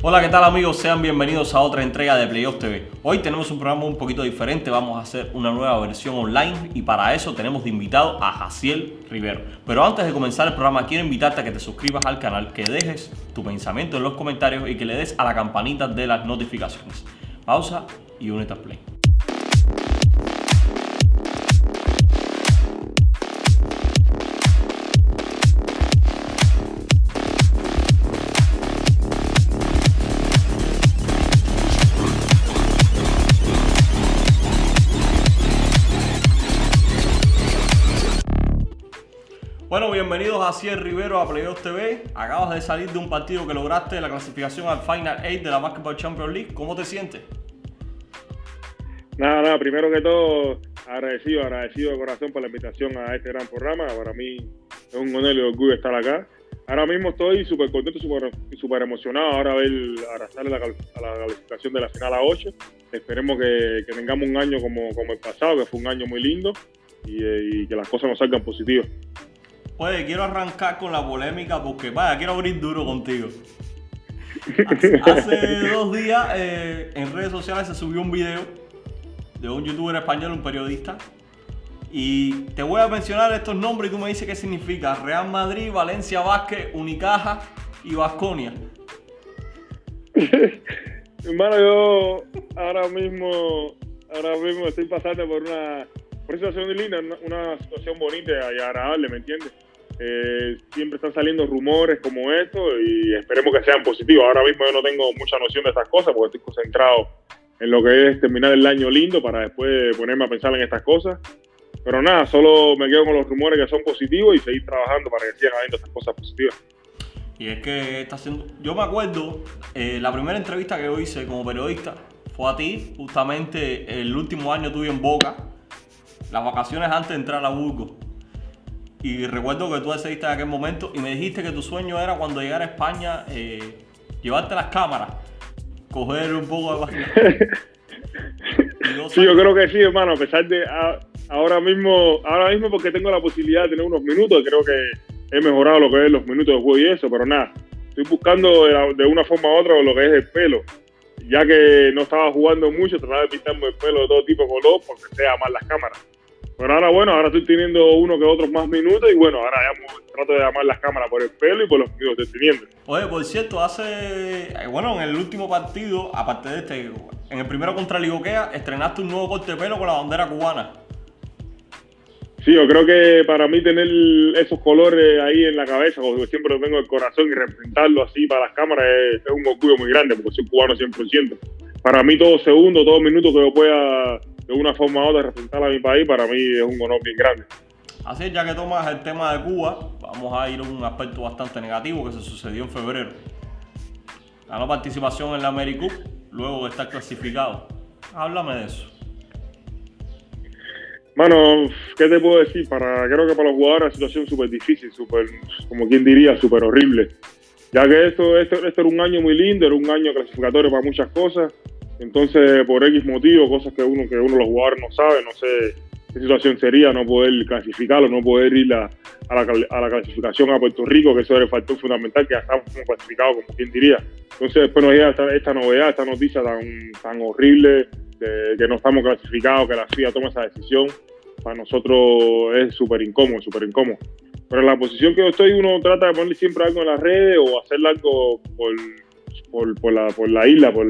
Hola, ¿qué tal amigos? Sean bienvenidos a otra entrega de Playoff TV. Hoy tenemos un programa un poquito diferente, vamos a hacer una nueva versión online y para eso tenemos de invitado a Jaciel Rivero. Pero antes de comenzar el programa quiero invitarte a que te suscribas al canal, que dejes tu pensamiento en los comentarios y que le des a la campanita de las notificaciones. Pausa y únete al play. Bueno, bienvenidos a Ciel Rivero a Playoff TV. Acabas de salir de un partido que lograste la clasificación al Final 8 de la Basketball Champions League. ¿Cómo te sientes? Nada, nada, primero que todo, agradecido, agradecido de corazón por la invitación a este gran programa. Para mí es un honor y orgullo estar acá. Ahora mismo estoy súper contento, súper emocionado ahora ver, a la, a calificación de la final a 8. Esperemos que, tengamos un año como, como el pasado, que fue un año muy lindo y, y que las cosas nos salgan positivas. Oye, quiero arrancar con la polémica porque, vaya, quiero abrir duro contigo. Hace, dos días eh, en redes sociales se subió un video de un youtuber español, un periodista. Y te voy a mencionar estos nombres y tú me dices qué significa. Real Madrid, Valencia Vázquez, Unicaja y Vasconia. Hermano, yo ahora mismo, ahora mismo estoy pasando por una, por una situación linda, una, situación bonita y agradable, ¿me entiendes? Eh, siempre están saliendo rumores como esto y esperemos que sean positivos. Ahora mismo yo no tengo mucha noción de estas cosas porque estoy concentrado en lo que es terminar el año lindo para después ponerme a pensar en estas cosas. Pero nada, solo me quedo con los rumores que son positivos y seguir trabajando para que sigan habiendo estas cosas positivas. Y es que está haciendo. Yo me acuerdo, eh, la primera entrevista que yo hice como periodista fue a ti, justamente el último año tuve en Boca, las vacaciones antes de entrar a Burgos. Y recuerdo que tú decidiste en aquel momento y me dijiste que tu sueño era cuando llegara a España eh, llevarte las cámaras, coger un poco de... sí, yo creo que sí, hermano, a pesar de ahora mismo, ahora mismo porque tengo la posibilidad de tener unos minutos, creo que he mejorado lo que es los minutos de juego y eso, pero nada, estoy buscando de, una forma u otra lo que es el pelo. Ya que no estaba jugando mucho, trataba de pintarme el pelo de todo tipo de color porque sea más las cámaras. Pero ahora, bueno, ahora estoy teniendo uno que otros más minutos y bueno, ahora ya trato de llamar las cámaras por el pelo y por los minutos estoy teniendo. Oye, por cierto, hace, eh, bueno, en el último partido, aparte de este, en el primero contra Ligoquea, estrenaste un nuevo corte de pelo con la bandera cubana. Sí, yo creo que para mí tener esos colores ahí en la cabeza, como siempre lo tengo en el corazón y representarlo así para las cámaras es, es un orgullo muy grande porque soy cubano 100%. Para mí todo segundo, todo minuto que yo pueda de una forma u otra representar a mi país, para mí es un honor bien grande. Así es, ya que tomas el tema de Cuba, vamos a ir a un aspecto bastante negativo que se sucedió en febrero. Ganó participación en la AmeriCup luego de estar clasificado. Háblame de eso. Bueno, ¿qué te puedo decir? Para, creo que para los jugadores es una situación súper difícil, súper, como quien diría, súper horrible. Ya que esto, esto, esto era un año muy lindo, era un año clasificatorio para muchas cosas entonces, por X motivo, cosas que uno, que uno los jugadores no sabe, no sé qué situación sería no poder clasificarlo, no poder ir a, la, clasificación a Puerto Rico, que eso era el factor fundamental, que ya estamos clasificados, como quien diría. Entonces, después nos llega esta, novedad, esta noticia tan, tan horrible de que no estamos clasificados, que la FIA toma esa decisión, para nosotros es súper incómodo, súper incómodo. Pero en la posición que yo estoy, uno trata de poner siempre algo en las redes o hacer algo por, por, por, la, por la isla, por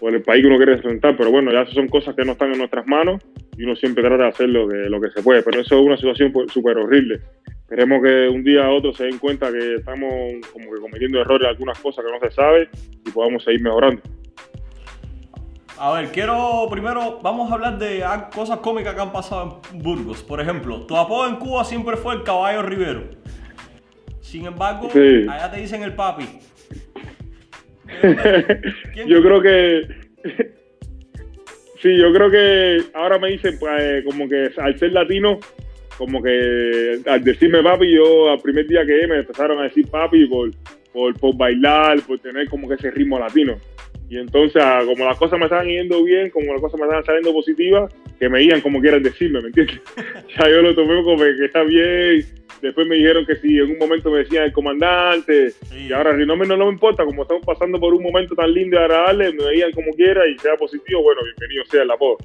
o el país que uno quiere representar, pero bueno, ya son cosas que no están en nuestras manos y uno siempre trata de hacer lo que, lo que se puede, pero eso es una situación súper horrible. Esperemos que un día a otro se den cuenta que estamos como que cometiendo errores en algunas cosas que no se sabe y podamos seguir mejorando. A ver, quiero primero, vamos a hablar de cosas cómicas que han pasado en Burgos. Por ejemplo, tu apodo en Cuba siempre fue el caballo Rivero. Sin embargo, allá te dicen el papi. yo creo que. sí, yo creo que ahora me dicen, pues, como que al ser latino, como que al decirme papi, yo al primer día que me empezaron a decir papi por, por, bailar, por tener como que ese ritmo latino. Y entonces, ah, como las cosas me estaban yendo bien, como las cosas me estaban saliendo positivas, que me iban como quieran decirme, ¿me entiendes? ya yo lo tomé como que está bien, después me dijeron que si en un momento me decían el comandante, y ahora si no me, no, me importa, como estamos pasando por un momento tan lindo y agradable, me veían como quiera y sea positivo, bueno, bienvenido sea el apodo.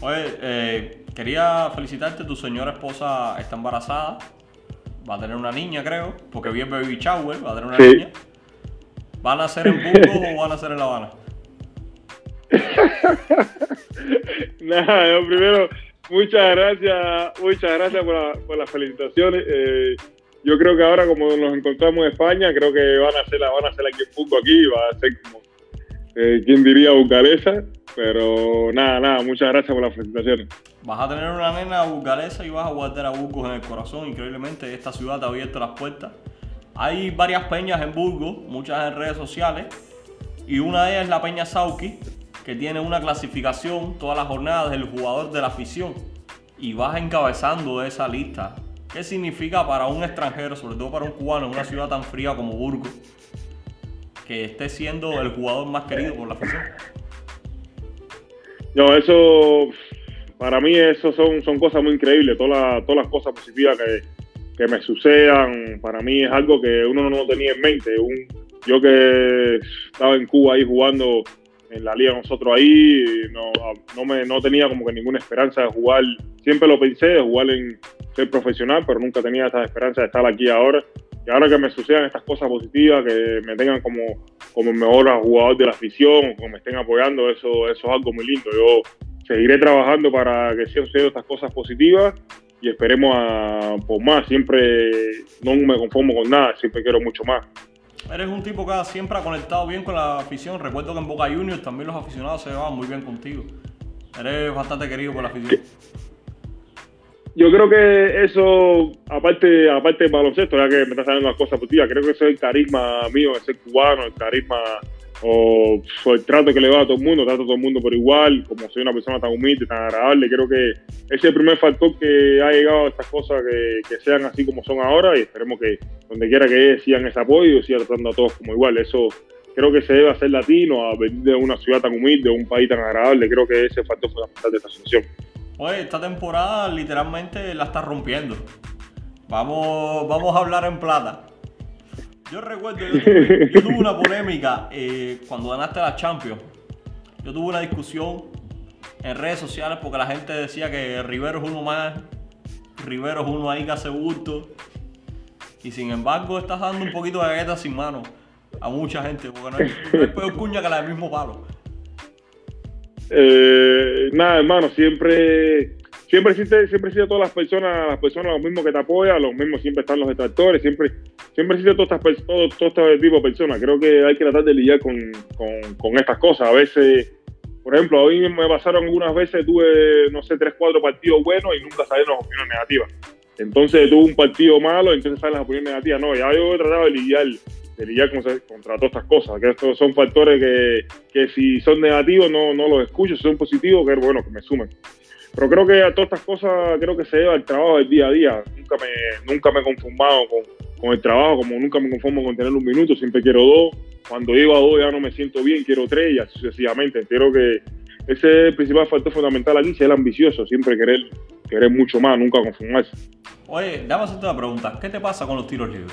Oye, eh, quería felicitarte, tu señora esposa está embarazada, va a tener una niña creo, porque vi el baby shower, va a tener una niña. ¿Van a ser en Burgos o van a ser en La Habana? Nada, primero, muchas gracias, muchas gracias por, las felicitaciones. Eh, yo creo que ahora como nos encontramos en España, creo que van a hacer, van a hacer aquí en Punto aquí, va a ser como, eh, ¿quién diría burgalesa? Pero nada, nada, muchas gracias por las felicitaciones. Vas a tener una nena burgalesa y vas a guardar a Burgos en el corazón. Increíblemente, esta ciudad te ha abierto las puertas. Hay varias peñas en Burgos, muchas en redes sociales. Y una de ellas es la Peña Sauki, que tiene una clasificación todas las jornadas del jugador de la afición y vas encabezando esa lista. ¿Qué significa para un extranjero, sobre todo para un cubano en una ciudad tan fría como Burgos, que esté siendo el jugador más querido por la afición? No, eso para mí eso son, son cosas muy increíbles, todas las, cosas positivas que, que me sucedan, para mí es algo que uno no tenía en mente. Un, yo que estaba en Cuba ahí jugando en la liga nosotros ahí, no, no, me, no tenía como que ninguna esperanza de jugar, siempre lo pensé, de jugar en ser profesional, pero nunca tenía esa esperanza de estar aquí ahora. Y ahora que me sucedan estas cosas positivas, que me tengan como, como mejor jugador de la afición, que me estén apoyando, eso, eso es algo muy lindo. Yo seguiré trabajando para que sigan sucediendo estas cosas positivas y esperemos a, por más. Siempre no me conformo con nada, siempre quiero mucho más. Eres un tipo que siempre ha conectado bien con la afición. Recuerdo que en Boca Juniors también los aficionados se llevaban muy bien contigo. Eres bastante querido por la afición. Yo creo que eso, aparte, aparte del baloncesto, ya que me estás hablando las cosas positivas, creo que eso es el carisma mío, ese cubano, el carisma o, el trato que le va a todo el mundo, trato a todo el mundo por igual, como soy una persona tan humilde, tan agradable, creo que ese es el primer factor que ha llegado a estas cosas que, sean así como son ahora y esperemos que donde quiera que sigan ese apoyo sigan tratando a todos como igual. Eso creo que se debe hacer latino, a venir de una ciudad tan humilde, un país tan agradable, creo que ese factor fundamental de esta asociación. Oye, esta temporada literalmente la está rompiendo. Vamos, vamos a hablar en plata. Yo recuerdo, yo tuve, una polémica eh, cuando ganaste la Champions. Yo tuve una discusión en redes sociales porque la gente decía que Rivero es uno más, Rivero es uno ahí que hace gusto. Y sin embargo estás dando un poquito de galleta sin mano a mucha gente, porque no hay, peor cuña que la del mismo palo. Eh, nada, hermano, siempre siempre existe, siempre todas las personas, las personas, los mismos que te apoyan, los mismos siempre están los detractores, siempre, siempre existe todas estas, todo, todo este tipo de personas. Creo que hay que tratar de lidiar con, con, estas cosas. A veces, por ejemplo, hoy me pasaron algunas veces, tuve, no sé, tres, cuatro partidos buenos y nunca salieron las opiniones negativas. Entonces tuve un partido malo, entonces salen las opiniones negativas. No, ya yo he tratado de lidiar, de lidiar contra todas estas cosas, que estos son factores que, que si son negativos no, no los escucho, si son positivos, que bueno, que me sumen. Pero creo que a todas estas cosas creo que se debe al trabajo del día a día. Nunca me, nunca me he conformado con, con el trabajo, como nunca me conformo con tener un minuto, siempre quiero dos. Cuando llego a dos ya no me siento bien, quiero tres y así sucesivamente. Creo que ese es el principal factor fundamental aquí, ser ambicioso, siempre querer, querer mucho más, nunca conformarse. Oye, dame hacerte una pregunta. ¿Qué te pasa con los tiros libres?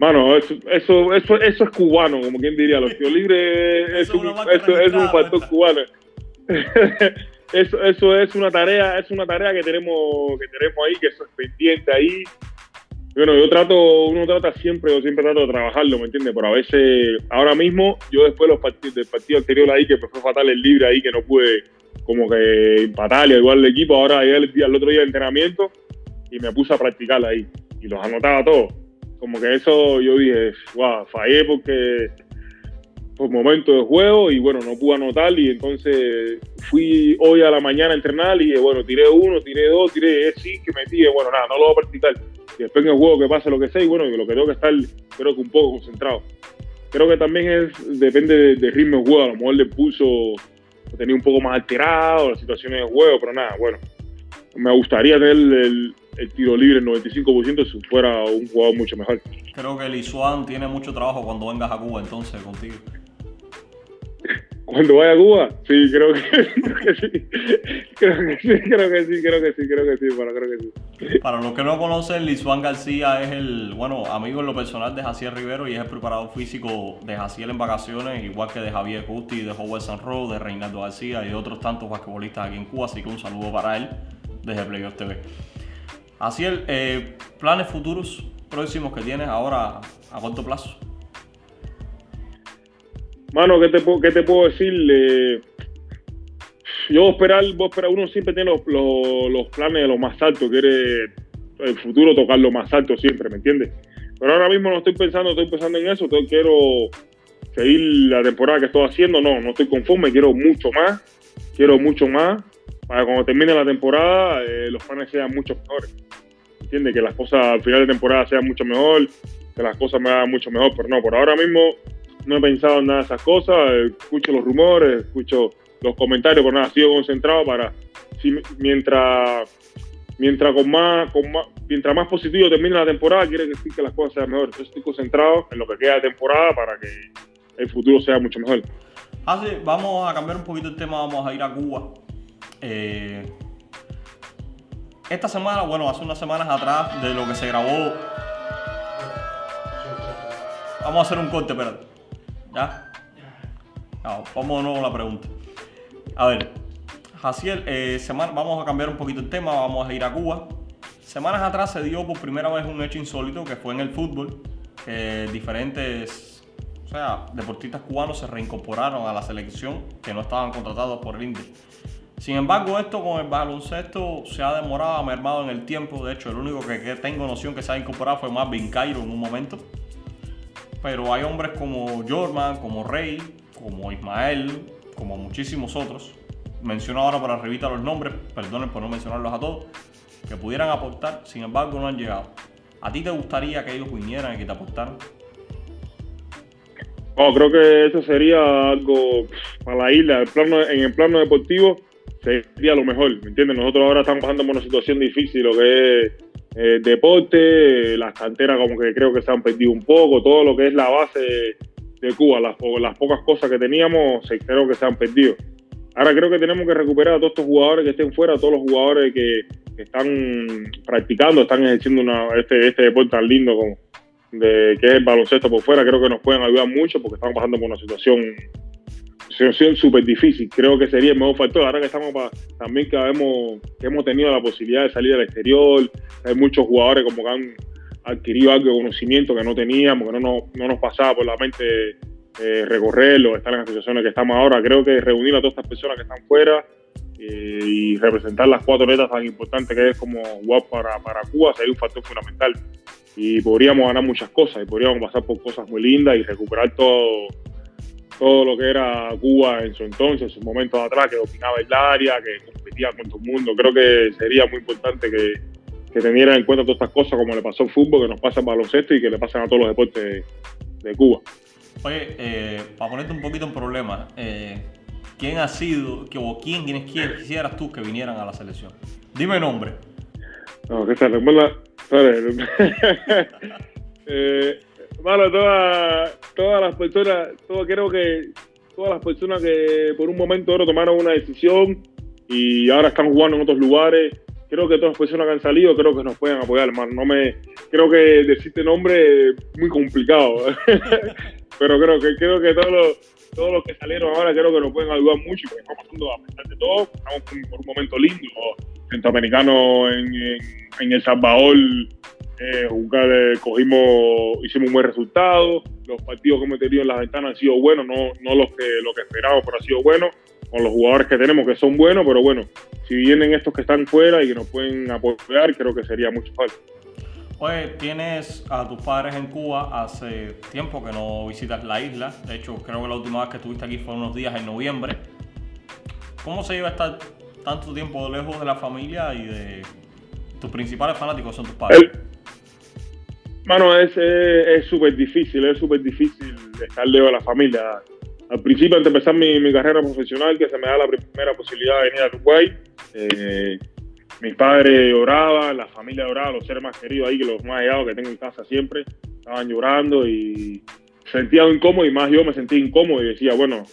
Mano, eso, eso, eso, eso es cubano, como quien diría. Los tiros libres es, un, eso, es un factor cubano. eso, eso es una tarea, es una tarea que tenemos, que tenemos ahí, que eso es pendiente ahí. Bueno, yo trato, uno trata siempre, yo siempre trato de trabajarlo, ¿me entiendes? Pero a veces, ahora mismo, yo después los partidos, del partido anterior ahí, que fue fatal el libre ahí, que no pude como que empatar y igual el equipo, ahora llegué el, día, el otro día de entrenamiento y me puse a practicar ahí y los anotaba todos. Como que eso yo dije, wow, fallé porque por momento de juego y bueno, no pude anotar y entonces fui hoy a la mañana a entrenar y bueno, tiré uno, tiré dos, tiré sí que metí y bueno, nada, no lo voy a practicar. Y después en el juego que pase lo que sea y bueno, lo que tengo que estar creo que un poco concentrado. Creo que también depende del ritmo de juego, a lo mejor el pulso tenía un poco más alterado, las situaciones de juego, pero nada, bueno, me gustaría tener el, tiro libre el 95% si fuera un jugador mucho mejor. Creo que Lisuan tiene mucho trabajo cuando vengas a Cuba entonces contigo. Cuando vaya a Cuba, sí, creo que, sí. Creo que sí, creo que sí, creo que sí, creo que sí, creo que sí. Para los que no conocen, Lizuan García es el, bueno, amigo en lo personal de Jaciel Rivero y es el preparador físico de Jaciel en vacaciones, igual que de Javier Justi, de Howard Sanro, de Reinaldo García y de otros tantos basquetbolistas aquí en Cuba, así que un saludo para él desde Playoff TV. Jaciel, eh, planes futuros próximos que tienes ahora a corto plazo. Mano, ¿qué te, qué te puedo decir? yo esperar, vos esperar, uno siempre tiene los, los, planes de lo más alto, quiere el futuro tocar lo más alto siempre, ¿me entiendes? Pero ahora mismo no estoy pensando, estoy pensando en eso, quiero seguir la temporada que estoy haciendo, no, no estoy conforme, quiero mucho más, quiero mucho más, para cuando termine la temporada eh, los planes sean mucho mejores, ¿entiendes? Que las cosas al final de temporada sean mucho mejor, que las cosas me hagan mucho mejor, pero no, por ahora mismo no he pensado en nada de esas cosas, escucho los rumores, escucho los comentarios, pero nada, sigo concentrado para, mientras, mientras, con más, con más, mientras más positivo termine la temporada, quiere decir que las cosas sean mejores. Entonces estoy concentrado en lo que queda de temporada para que el futuro sea mucho mejor. Ah, sí, vamos a cambiar un poquito el tema, vamos a ir a Cuba. Eh, esta semana, bueno, hace unas semanas atrás de lo que se grabó. Vamos a hacer un corte, espérate. ¿Ya? vamos de nuevo a la pregunta. A ver, Jaciel, eh, vamos a cambiar un poquito el tema, vamos a ir a Cuba. Semanas atrás se dio por primera vez un hecho insólito que fue en el fútbol. diferentes o sea, deportistas cubanos se reincorporaron a la selección que no estaban contratados por el Inter. Sin embargo, esto con el baloncesto se ha demorado, ha mermado en el tiempo. De hecho, el único que, tengo noción que se ha incorporado fue Marvin Cairo en un momento. Pero hay hombres como Jorman, como Rey, como Ismael, como muchísimos otros. Menciono ahora para arribita los nombres, perdonen por no mencionarlos a todos, que pudieran aportar, sin embargo no han llegado. ¿A ti te gustaría que ellos vinieran y que te aportaran? Oh, creo que eso sería algo para la isla. en el plano deportivo sería lo mejor, ¿me entiendes? Nosotros ahora estamos pasando por una situación difícil, lo que es eh, deporte, las canteras como que creo que se han perdido un poco, todo lo que es la base de, Cuba, las, las, pocas cosas que teníamos, creo que se han perdido. Ahora creo que tenemos que recuperar a todos estos jugadores que estén fuera, a todos los jugadores que, están practicando, están ejerciendo este, este deporte tan lindo como de, que es el baloncesto por fuera, creo que nos pueden ayudar mucho porque estamos pasando por una situación situación súper difícil. Creo que sería el mejor factor. Ahora que estamos también que hemos, hemos tenido la posibilidad de salir al exterior, hay muchos jugadores como que han adquirido algo de conocimiento que no teníamos, que no, no, nos pasaba por la mente eh, recorrerlo, estar en las situaciones que estamos ahora. Creo que reunir a todas estas personas que están fuera eh, y representar las cuatro letras tan importantes que es como jugar para, para Cuba sería un factor fundamental. Y podríamos ganar muchas cosas y podríamos pasar por cosas muy lindas y recuperar todo todo lo que era Cuba en su entonces, en sus momentos atrás, que dominaba el área, que competía con todo el mundo. Creo que sería muy importante que, que tuvieran en cuenta todas estas cosas, como le pasó al fútbol, que nos pasa al baloncesto y que le pasan a todos los deportes de, Cuba. Oye, eh, para ponerte un poquito en problema, eh, ¿quién ha sido, que, o quién, quién, quién quisieras tú que vinieran a la selección? Dime nombre. No, que se recuerda. eh, Bueno, todas, todas las personas, todo, creo que todas las personas que por un momento ahora tomaron una decisión y ahora están jugando en otros lugares, creo que todas las personas que han salido, creo que nos pueden apoyar, hermano. No me, creo que decirte nombre es muy complicado, pero creo que creo que todos los, todos los que salieron ahora creo que nos pueden ayudar mucho porque estamos pasando a pesar de todo, estamos por un momento lindo, centroamericano en, en, El Salvador eh, jugar, eh, cogimos, hicimos un buen resultado. Los partidos que hemos tenido en las ventanas han sido buenos, no, no los que, lo que esperábamos, pero ha sido bueno. Con los jugadores que tenemos que son buenos, pero bueno, si vienen estos que están fuera y que nos pueden apoyar, creo que sería mucho fácil. Oye, tienes a tus padres en Cuba hace tiempo que no visitas la isla. De hecho, creo que la última vez que estuviste aquí fue unos días en noviembre. ¿Cómo se lleva estar tanto tiempo lejos de la familia y de tus principales fanáticos son tus padres? Mano, es súper difícil, es súper difícil estar lejos de la familia. Al principio, antes de empezar mi, carrera profesional, que se me da la primera posibilidad de venir a Uruguay, eh, mis padres lloraban, la familia lloraba, los seres más queridos ahí, que los más allegados que tengo en casa siempre, estaban llorando y sentía incómodo y más yo me sentía incómodo y decía, bueno,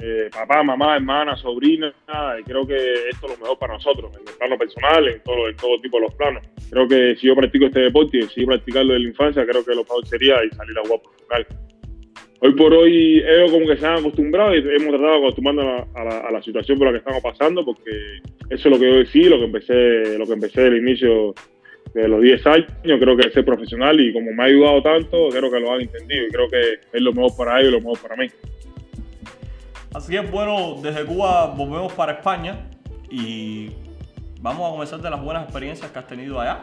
eh, papá, mamá, hermana, sobrina, y creo que esto es lo mejor para nosotros, en el plano personal, en todo, en todo tipo de los planos. Creo que si yo practico este deporte y si practicarlo desde la infancia, creo que lo mejor sería salir a jugar profesional. Hoy por hoy ellos como que se han acostumbrado y hemos tratado de acostumbrarnos a la, situación por la que estamos pasando, porque eso es lo que yo decí, lo que empecé, lo que empecé del inicio de los 10 años, creo que ser profesional y como me ha ayudado tanto, creo que lo han entendido y creo que es lo mejor para ellos y lo mejor para mí. Así es, bueno, desde Cuba volvemos para España y vamos a comenzar de las buenas experiencias que has tenido allá.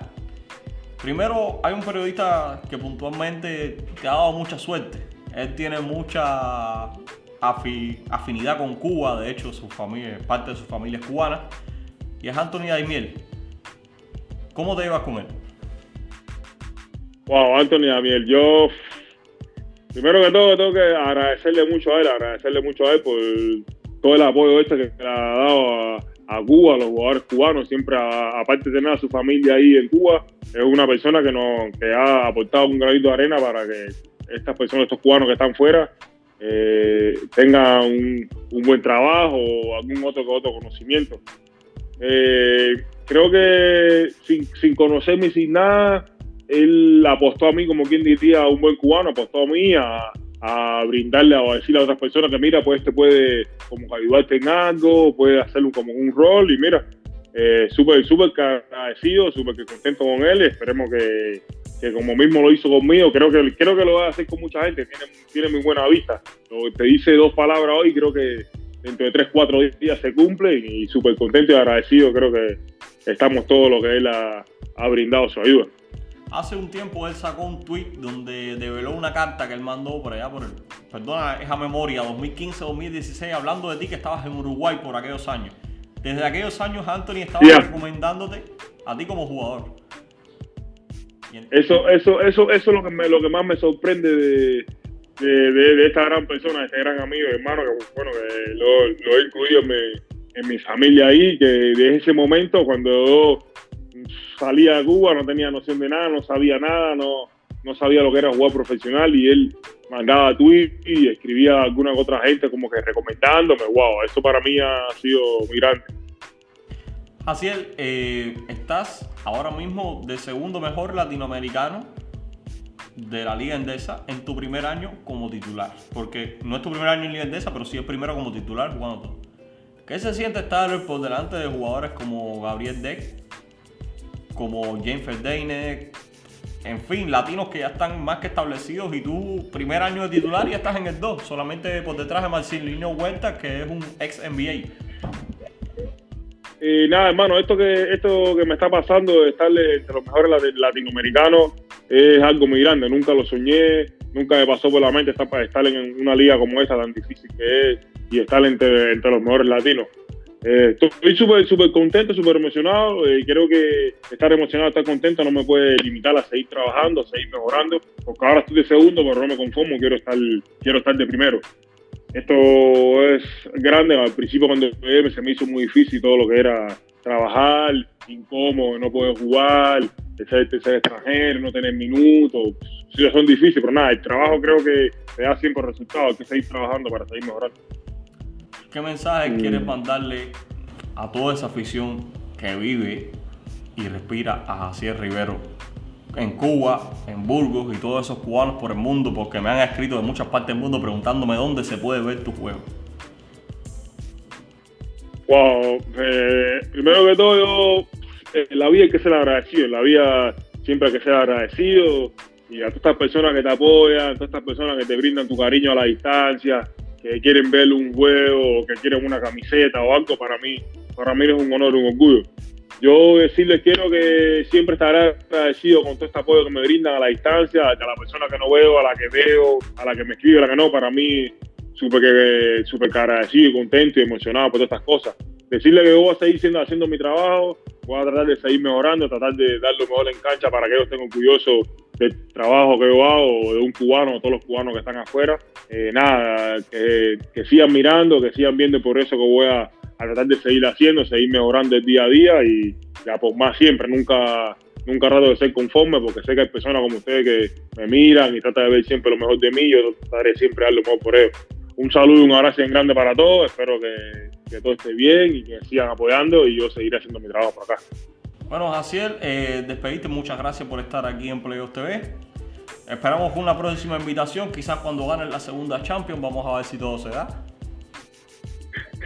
Primero, hay un periodista que puntualmente te ha dado mucha suerte. Él tiene mucha afinidad con Cuba, de hecho, su familia, parte de su familia es cubana, y es Anthony Daimiel. ¿Cómo te llevas con él? Wow, Anthony Daimiel, yo primero que todo tengo que agradecerle mucho a él, agradecerle mucho a él por todo el apoyo este que le ha dado a, Cuba, a los jugadores cubanos, siempre aparte de tener a su familia ahí en Cuba, es una persona que nos que ha aportado un granito de arena para que estas personas, estos cubanos que están fuera, eh, tengan un, buen trabajo o algún otro, otro conocimiento. Eh, creo que sin, sin conocerme y sin nada, él apostó a mí, como quien diría, un buen cubano, apostó a mí a, brindarle o a decirle a otras personas que mira, pues este puede como ayudarte en algo, puede hacerlo como un rol y mira, eh, súper, súper agradecido, súper contento con él, esperemos que, como mismo lo hizo conmigo, creo que creo que lo va a hacer con mucha gente, tiene, tiene muy buena vista. te dice dos palabras hoy, creo que dentro de tres, cuatro días se cumple y súper contento y agradecido, creo que estamos todos lo que él ha brindado su ayuda. Hace un tiempo él sacó un tweet donde develó una carta que él mandó por allá por el, perdona, esa memoria, 2015-2016, hablando de ti que estabas en Uruguay por aquellos años. Desde aquellos años Anthony estaba recomendándote a ti como jugador. Eso, eso, eso, eso es lo que, lo que más me sorprende de, de, esta gran persona, de este gran amigo, hermano, que bueno, que lo, lo he incluido en mi, en mi familia ahí, que desde ese momento cuando salía a Cuba, no tenía noción de nada, no sabía nada, no, no sabía lo que era jugar profesional y él mandaba tweets y escribía a alguna otra gente como que recomendándome. Wow, eso para mí ha sido muy grande. Jaciel, eh, estás ahora mismo de segundo mejor latinoamericano de la Liga Endesa en tu primer año como titular. Porque no es tu primer año en Liga Endesa, pero sí es primero como titular jugando todo. ¿Qué se siente estar por delante de jugadores como Gabriel Deck, como James Ferdinand, en fin, latinos que ya están más que establecidos y tú, primer año de titular y estás en el 2, solamente por detrás de Marcelino Huerta, que es un ex NBA. Y nada, hermano, esto que, esto que me está pasando estar entre los mejores latinoamericanos es algo muy grande. Nunca lo soñé, nunca me pasó por la mente estar, estar en una liga como esta tan difícil que es y estar entre, entre los mejores latinos. Eh, estoy súper súper contento, súper emocionado eh, creo que estar emocionado, estar contento no me puede limitar a seguir trabajando, a seguir mejorando, porque ahora estoy de segundo, pero no me conformo, quiero estar, quiero estar de primero. Esto es grande, al principio cuando se me hizo muy difícil todo lo que era trabajar, incómodo, no poder jugar, ser, ser extranjero, no tener minutos, son difíciles, pero nada, el trabajo creo que te da siempre resultados, hay que seguir trabajando para seguir mejorando. ¿Qué mensaje quieres mandarle a toda esa afición que vive y respira a Jacier Rivero en Cuba, en Burgos y todos esos cubanos por el mundo? Porque me han escrito de muchas partes del mundo preguntándome dónde se puede ver tu juego. Wow, eh, primero que todo, yo, eh, la vida hay que ser agradecido, la vida siempre hay que ser agradecido y a todas estas personas que te apoyan, a todas estas personas que te brindan tu cariño a la distancia, que quieren ver un juego, que quieren una camiseta o algo, para mí, para mí es un honor, un orgullo. Yo decirles quiero que siempre estaré agradecido con todo este apoyo que me brindan a la distancia, a la persona que no veo, a la que veo, a la que me escribe, a la que no, para mí súper super agradecido, contento y emocionado por todas estas cosas. Decirle que voy a seguir siendo, haciendo mi trabajo, voy a tratar de seguir mejorando, tratar de dar lo mejor en cancha para que ellos estén orgullosos del trabajo que yo hago, de un cubano, de todos los cubanos que están afuera. Eh, nada, que, sigan mirando, que sigan viendo por eso que voy a, tratar de seguir haciendo, seguir mejorando el día a día y ya por más siempre, nunca nunca trato de ser conforme porque sé que hay personas como ustedes que me miran y tratan de ver siempre lo mejor de mí, yo trataré siempre de dar lo mejor por ellos. un saludo y un abrazo bien grande para todos. Espero que, todo esté bien y que sigan apoyando y yo seguiré haciendo mi trabajo por acá. Bueno, Jaciel, eh, muchas gracias por estar aquí en Playoffs TV. Esperamos una próxima invitación, quizás cuando ganen la segunda Champions, vamos a ver si todo se da.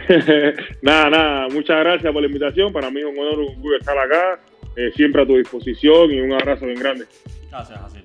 nada, nada, muchas gracias por la invitación. Para mí es un honor, un estar acá, eh, siempre a tu disposición y un abrazo bien grande. Gracias, Jaciel.